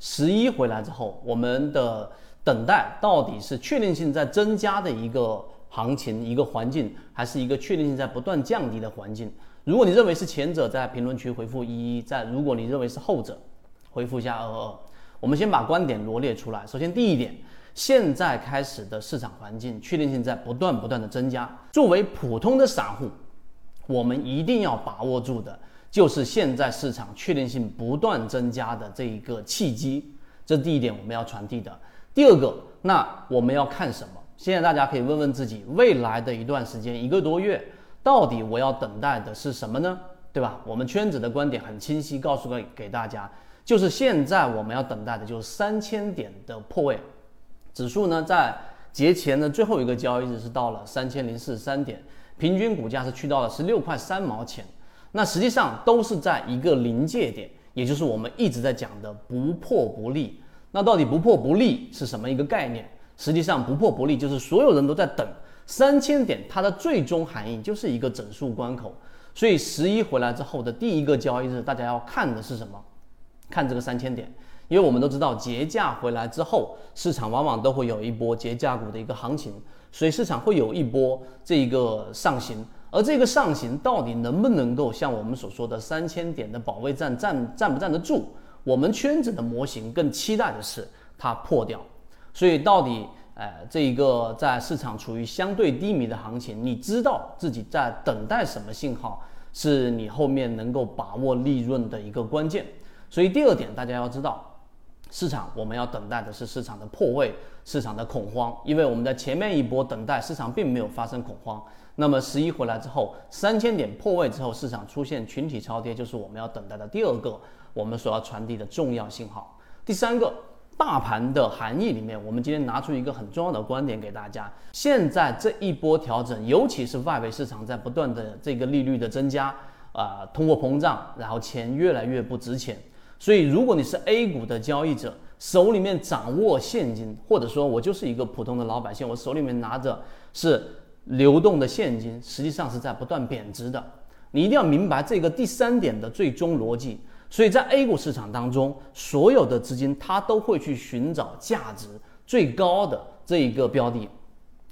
十一回来之后，我们的等待到底是确定性在增加的一个行情、一个环境，还是一个确定性在不断降低的环境？如果你认为是前者，在评论区回复一一；在如果你认为是后者，回复一下二二。我们先把观点罗列出来。首先，第一点，现在开始的市场环境确定性在不断不断的增加。作为普通的散户，我们一定要把握住的就是现在市场确定性不断增加的这一个契机。这是第一点，我们要传递的。第二个，那我们要看什么？现在大家可以问问自己，未来的一段时间，一个多月。到底我要等待的是什么呢？对吧？我们圈子的观点很清晰，告诉给给大家，就是现在我们要等待的就是三千点的破位。指数呢，在节前的最后一个交易日是到了三千零四十三点，平均股价是去到了十六块三毛钱。那实际上都是在一个临界点，也就是我们一直在讲的不破不立。那到底不破不立是什么一个概念？实际上不破不立就是所有人都在等。三千点，它的最终含义就是一个整数关口，所以十一回来之后的第一个交易日，大家要看的是什么？看这个三千点，因为我们都知道节假回来之后，市场往往都会有一波节假股的一个行情，所以市场会有一波这一个上行，而这个上行到底能不能够像我们所说的三千点的保卫战站站不站得住？我们圈子的模型更期待的是它破掉，所以到底。呃，这一个在市场处于相对低迷的行情，你知道自己在等待什么信号，是你后面能够把握利润的一个关键。所以第二点，大家要知道，市场我们要等待的是市场的破位，市场的恐慌，因为我们在前面一波等待市场并没有发生恐慌。那么十一回来之后，三千点破位之后，市场出现群体超跌，就是我们要等待的第二个我们所要传递的重要信号。第三个。大盘的含义里面，我们今天拿出一个很重要的观点给大家。现在这一波调整，尤其是外围市场在不断的这个利率的增加，啊，通货膨胀，然后钱越来越不值钱。所以，如果你是 A 股的交易者，手里面掌握现金，或者说我就是一个普通的老百姓，我手里面拿着是流动的现金，实际上是在不断贬值的。你一定要明白这个第三点的最终逻辑。所以在 A 股市场当中，所有的资金它都会去寻找价值最高的这一个标的，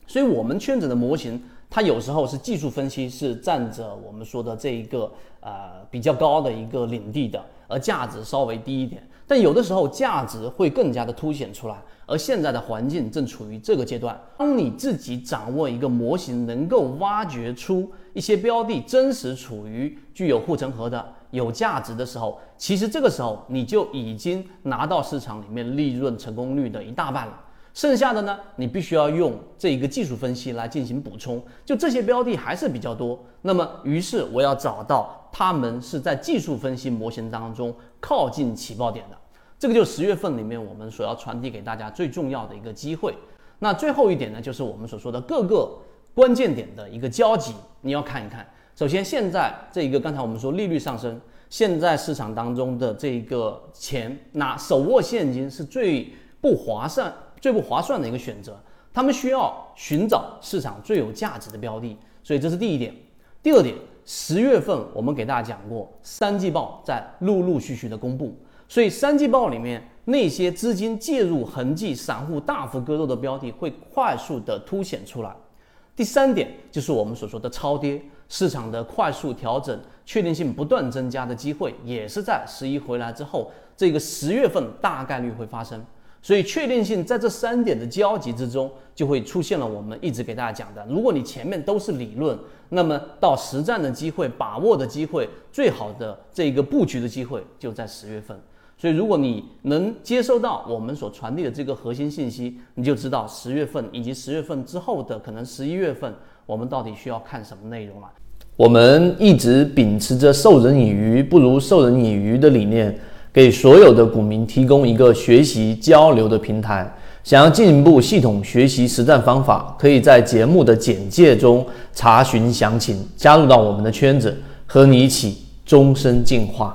所以我们圈子的模型，它有时候是技术分析是占着我们说的这一个呃比较高的一个领地的，而价值稍微低一点，但有的时候价值会更加的凸显出来。而现在的环境正处于这个阶段，当你自己掌握一个模型，能够挖掘出一些标的真实处于具有护城河的。有价值的时候，其实这个时候你就已经拿到市场里面利润成功率的一大半了。剩下的呢，你必须要用这一个技术分析来进行补充。就这些标的还是比较多，那么于是我要找到他们是在技术分析模型当中靠近起爆点的。这个就十月份里面我们所要传递给大家最重要的一个机会。那最后一点呢，就是我们所说的各个关键点的一个交集，你要看一看。首先，现在这一个刚才我们说利率上升，现在市场当中的这一个钱拿手握现金是最不划算、最不划算的一个选择。他们需要寻找市场最有价值的标的，所以这是第一点。第二点，十月份我们给大家讲过，三季报在陆陆续续的公布，所以三季报里面那些资金介入痕迹、散户大幅割肉的标的会快速的凸显出来。第三点就是我们所说的超跌。市场的快速调整，确定性不断增加的机会，也是在十一回来之后，这个十月份大概率会发生。所以确定性在这三点的交集之中，就会出现了我们一直给大家讲的：如果你前面都是理论，那么到实战的机会、把握的机会，最好的这个布局的机会就在十月份。所以如果你能接收到我们所传递的这个核心信息，你就知道十月份以及十月份之后的可能十一月份。我们到底需要看什么内容了？我们一直秉持着授人以鱼不如授人以渔的理念，给所有的股民提供一个学习交流的平台。想要进一步系统学习实战方法，可以在节目的简介中查询详情，加入到我们的圈子，和你一起终身进化。